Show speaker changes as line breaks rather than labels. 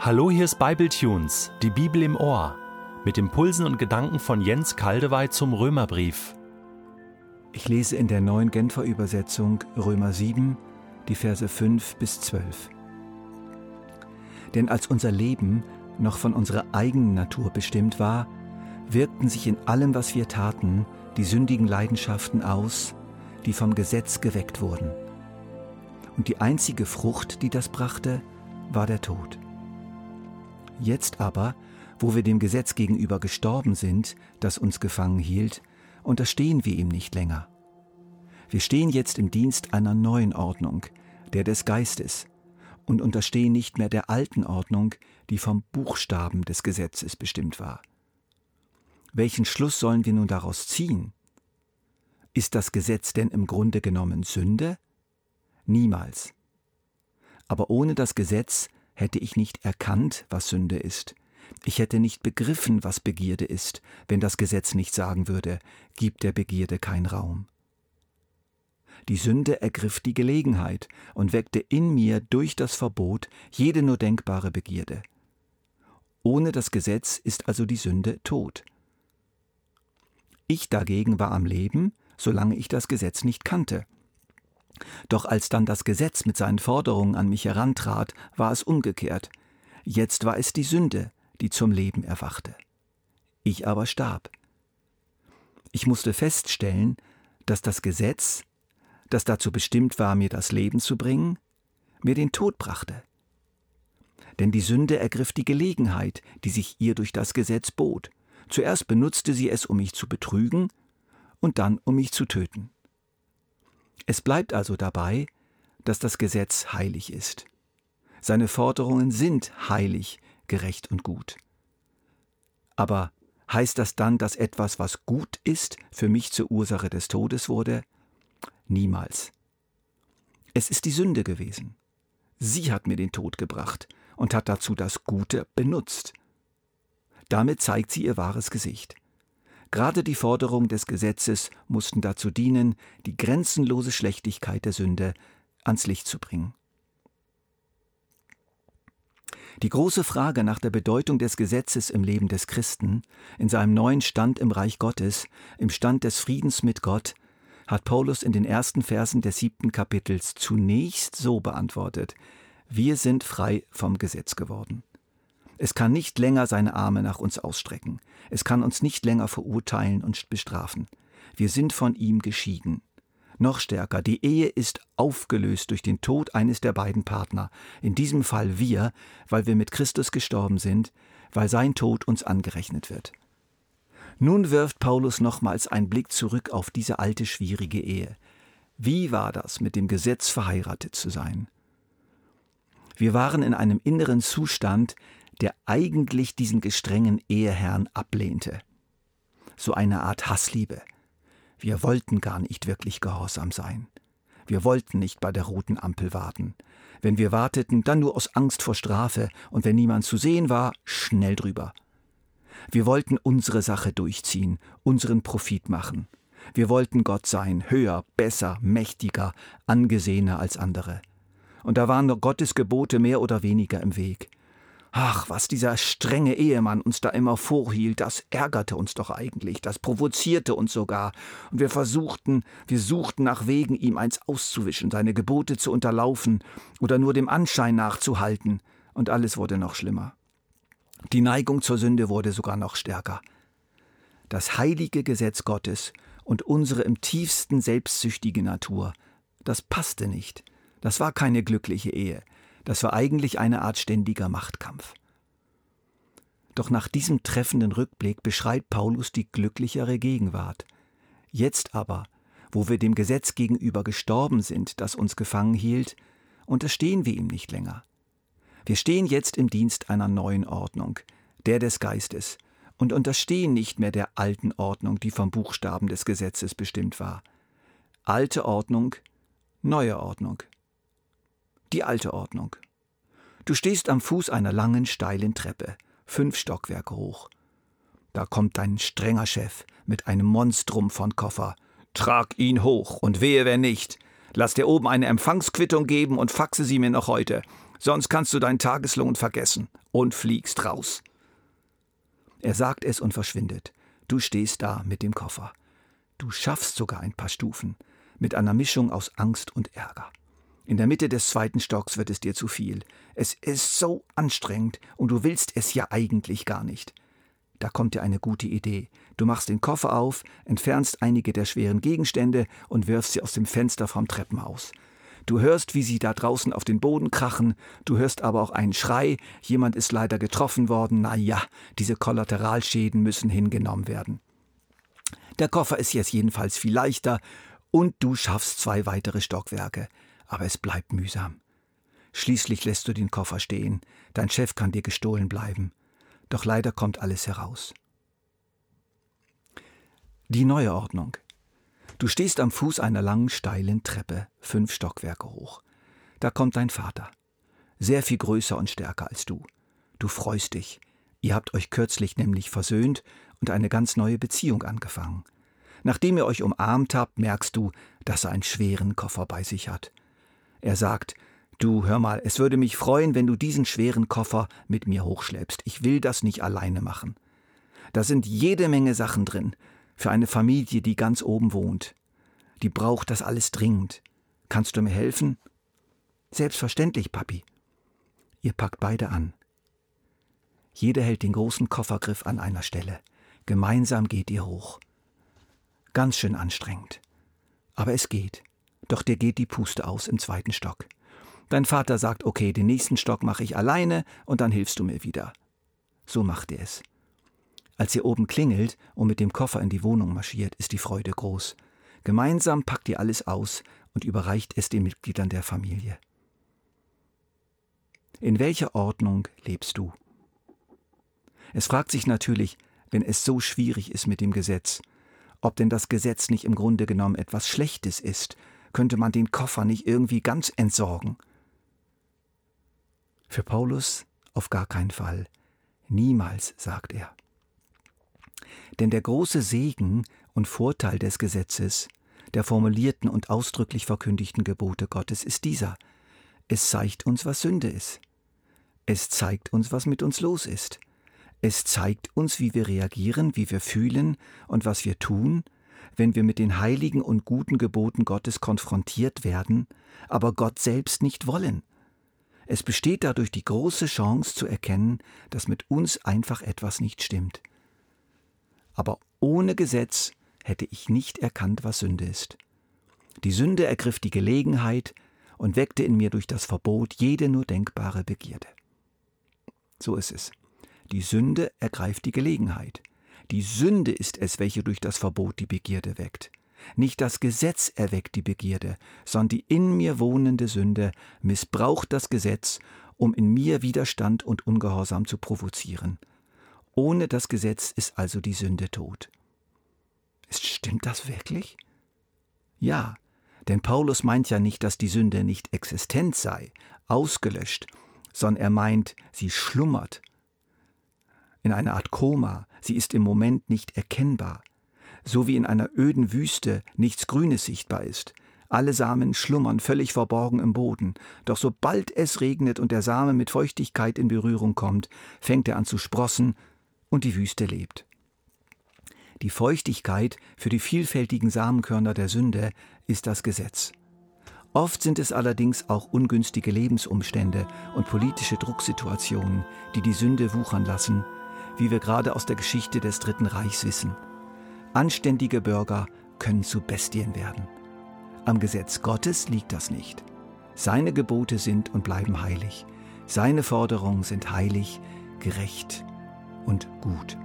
Hallo, hier ist Bibletunes, die Bibel im Ohr, mit Impulsen und Gedanken von Jens Kaldewey zum Römerbrief.
Ich lese in der neuen Genfer Übersetzung Römer 7, die Verse 5 bis 12. Denn als unser Leben noch von unserer eigenen Natur bestimmt war, wirkten sich in allem, was wir taten, die sündigen Leidenschaften aus, die vom Gesetz geweckt wurden. Und die einzige Frucht, die das brachte, war der Tod. Jetzt aber, wo wir dem Gesetz gegenüber gestorben sind, das uns gefangen hielt, unterstehen wir ihm nicht länger. Wir stehen jetzt im Dienst einer neuen Ordnung, der des Geistes, und unterstehen nicht mehr der alten Ordnung, die vom Buchstaben des Gesetzes bestimmt war. Welchen Schluss sollen wir nun daraus ziehen? Ist das Gesetz denn im Grunde genommen Sünde? Niemals. Aber ohne das Gesetz hätte ich nicht erkannt, was Sünde ist. Ich hätte nicht begriffen, was Begierde ist, wenn das Gesetz nicht sagen würde, gib der Begierde kein Raum. Die Sünde ergriff die Gelegenheit und weckte in mir durch das Verbot jede nur denkbare Begierde. Ohne das Gesetz ist also die Sünde tot. Ich dagegen war am Leben, solange ich das Gesetz nicht kannte. Doch als dann das Gesetz mit seinen Forderungen an mich herantrat, war es umgekehrt. Jetzt war es die Sünde, die zum Leben erwachte. Ich aber starb. Ich musste feststellen, dass das Gesetz, das dazu bestimmt war, mir das Leben zu bringen, mir den Tod brachte. Denn die Sünde ergriff die Gelegenheit, die sich ihr durch das Gesetz bot. Zuerst benutzte sie es, um mich zu betrügen, und dann, um mich zu töten. Es bleibt also dabei, dass das Gesetz heilig ist. Seine Forderungen sind heilig, gerecht und gut. Aber heißt das dann, dass etwas, was gut ist, für mich zur Ursache des Todes wurde? Niemals. Es ist die Sünde gewesen. Sie hat mir den Tod gebracht und hat dazu das Gute benutzt. Damit zeigt sie ihr wahres Gesicht. Gerade die Forderungen des Gesetzes mussten dazu dienen, die grenzenlose Schlechtigkeit der Sünde ans Licht zu bringen. Die große Frage nach der Bedeutung des Gesetzes im Leben des Christen, in seinem neuen Stand im Reich Gottes, im Stand des Friedens mit Gott, hat Paulus in den ersten Versen des siebten Kapitels zunächst so beantwortet, wir sind frei vom Gesetz geworden. Es kann nicht länger seine Arme nach uns ausstrecken. Es kann uns nicht länger verurteilen und bestrafen. Wir sind von ihm geschieden. Noch stärker, die Ehe ist aufgelöst durch den Tod eines der beiden Partner, in diesem Fall wir, weil wir mit Christus gestorben sind, weil sein Tod uns angerechnet wird. Nun wirft Paulus nochmals einen Blick zurück auf diese alte schwierige Ehe. Wie war das, mit dem Gesetz verheiratet zu sein? Wir waren in einem inneren Zustand, der eigentlich diesen gestrengen Eheherrn ablehnte. So eine Art Hassliebe. Wir wollten gar nicht wirklich gehorsam sein. Wir wollten nicht bei der roten Ampel warten. Wenn wir warteten, dann nur aus Angst vor Strafe, und wenn niemand zu sehen war, schnell drüber. Wir wollten unsere Sache durchziehen, unseren Profit machen. Wir wollten Gott sein, höher, besser, mächtiger, angesehener als andere. Und da waren nur Gottes Gebote mehr oder weniger im Weg. Ach, was dieser strenge Ehemann uns da immer vorhielt, das ärgerte uns doch eigentlich, das provozierte uns sogar, und wir versuchten, wir suchten nach Wegen, ihm eins auszuwischen, seine Gebote zu unterlaufen oder nur dem Anschein nachzuhalten, und alles wurde noch schlimmer. Die Neigung zur Sünde wurde sogar noch stärker. Das heilige Gesetz Gottes und unsere im tiefsten selbstsüchtige Natur, das passte nicht, das war keine glückliche Ehe, das war eigentlich eine Art ständiger Machtkampf. Doch nach diesem treffenden Rückblick beschreibt Paulus die glücklichere Gegenwart. Jetzt aber, wo wir dem Gesetz gegenüber gestorben sind, das uns gefangen hielt, unterstehen wir ihm nicht länger. Wir stehen jetzt im Dienst einer neuen Ordnung, der des Geistes, und unterstehen nicht mehr der alten Ordnung, die vom Buchstaben des Gesetzes bestimmt war. Alte Ordnung, neue Ordnung die alte Ordnung. Du stehst am Fuß einer langen, steilen Treppe, fünf Stockwerke hoch. Da kommt dein strenger Chef mit einem Monstrum von Koffer. Trag ihn hoch und wehe, wer nicht. Lass dir oben eine Empfangsquittung geben und faxe sie mir noch heute. sonst kannst du deinen Tageslohn vergessen und fliegst raus. Er sagt es und verschwindet. Du stehst da mit dem Koffer. Du schaffst sogar ein paar Stufen, mit einer Mischung aus Angst und Ärger. In der Mitte des zweiten Stocks wird es dir zu viel. Es ist so anstrengend und du willst es ja eigentlich gar nicht. Da kommt dir eine gute Idee. Du machst den Koffer auf, entfernst einige der schweren Gegenstände und wirfst sie aus dem Fenster vom Treppenhaus. Du hörst, wie sie da draußen auf den Boden krachen, du hörst aber auch einen Schrei, jemand ist leider getroffen worden, na ja, diese Kollateralschäden müssen hingenommen werden. Der Koffer ist jetzt jedenfalls viel leichter und du schaffst zwei weitere Stockwerke, aber es bleibt mühsam. Schließlich lässt du den Koffer stehen, dein Chef kann dir gestohlen bleiben, doch leider kommt alles heraus. Die neue Ordnung. Du stehst am Fuß einer langen, steilen Treppe, fünf Stockwerke hoch. Da kommt dein Vater. Sehr viel größer und stärker als du. Du freust dich. Ihr habt euch kürzlich nämlich versöhnt und eine ganz neue Beziehung angefangen. Nachdem ihr euch umarmt habt, merkst du, dass er einen schweren Koffer bei sich hat. Er sagt, Du, hör mal, es würde mich freuen, wenn du diesen schweren Koffer mit mir hochschleppst. Ich will das nicht alleine machen. Da sind jede Menge Sachen drin, für eine Familie, die ganz oben wohnt. Die braucht das alles dringend. Kannst du mir helfen? Selbstverständlich, Papi. Ihr packt beide an. Jeder hält den großen Koffergriff an einer Stelle. Gemeinsam geht ihr hoch. Ganz schön anstrengend. Aber es geht. Doch dir geht die Puste aus im zweiten Stock. Dein Vater sagt, okay, den nächsten Stock mache ich alleine und dann hilfst du mir wieder. So macht er es. Als ihr oben klingelt und mit dem Koffer in die Wohnung marschiert, ist die Freude groß. Gemeinsam packt ihr alles aus und überreicht es den Mitgliedern der Familie. In welcher Ordnung lebst du? Es fragt sich natürlich, wenn es so schwierig ist mit dem Gesetz, ob denn das Gesetz nicht im Grunde genommen etwas Schlechtes ist, könnte man den Koffer nicht irgendwie ganz entsorgen. Für Paulus auf gar keinen Fall. Niemals, sagt er. Denn der große Segen und Vorteil des Gesetzes, der formulierten und ausdrücklich verkündigten Gebote Gottes, ist dieser. Es zeigt uns, was Sünde ist. Es zeigt uns, was mit uns los ist. Es zeigt uns, wie wir reagieren, wie wir fühlen und was wir tun, wenn wir mit den heiligen und guten Geboten Gottes konfrontiert werden, aber Gott selbst nicht wollen. Es besteht dadurch die große Chance zu erkennen, dass mit uns einfach etwas nicht stimmt aber ohne Gesetz hätte ich nicht erkannt, was Sünde ist. Die Sünde ergriff die Gelegenheit und weckte in mir durch das Verbot jede nur denkbare Begierde. So ist es. Die Sünde ergreift die Gelegenheit. Die Sünde ist es, welche durch das Verbot die Begierde weckt. Nicht das Gesetz erweckt die Begierde, sondern die in mir wohnende Sünde missbraucht das Gesetz, um in mir Widerstand und Ungehorsam zu provozieren. Ohne das Gesetz ist also die Sünde tot. Stimmt das wirklich? Ja, denn Paulus meint ja nicht, dass die Sünde nicht existent sei, ausgelöscht, sondern er meint, sie schlummert. In einer Art Koma, sie ist im Moment nicht erkennbar, so wie in einer öden Wüste nichts Grünes sichtbar ist. Alle Samen schlummern völlig verborgen im Boden, doch sobald es regnet und der Same mit Feuchtigkeit in Berührung kommt, fängt er an zu sprossen und die Wüste lebt. Die Feuchtigkeit für die vielfältigen Samenkörner der Sünde ist das Gesetz. Oft sind es allerdings auch ungünstige Lebensumstände und politische Drucksituationen, die die Sünde wuchern lassen, wie wir gerade aus der Geschichte des Dritten Reichs wissen. Anständige Bürger können zu Bestien werden. Am Gesetz Gottes liegt das nicht. Seine Gebote sind und bleiben heilig. Seine Forderungen sind heilig, gerecht und gut.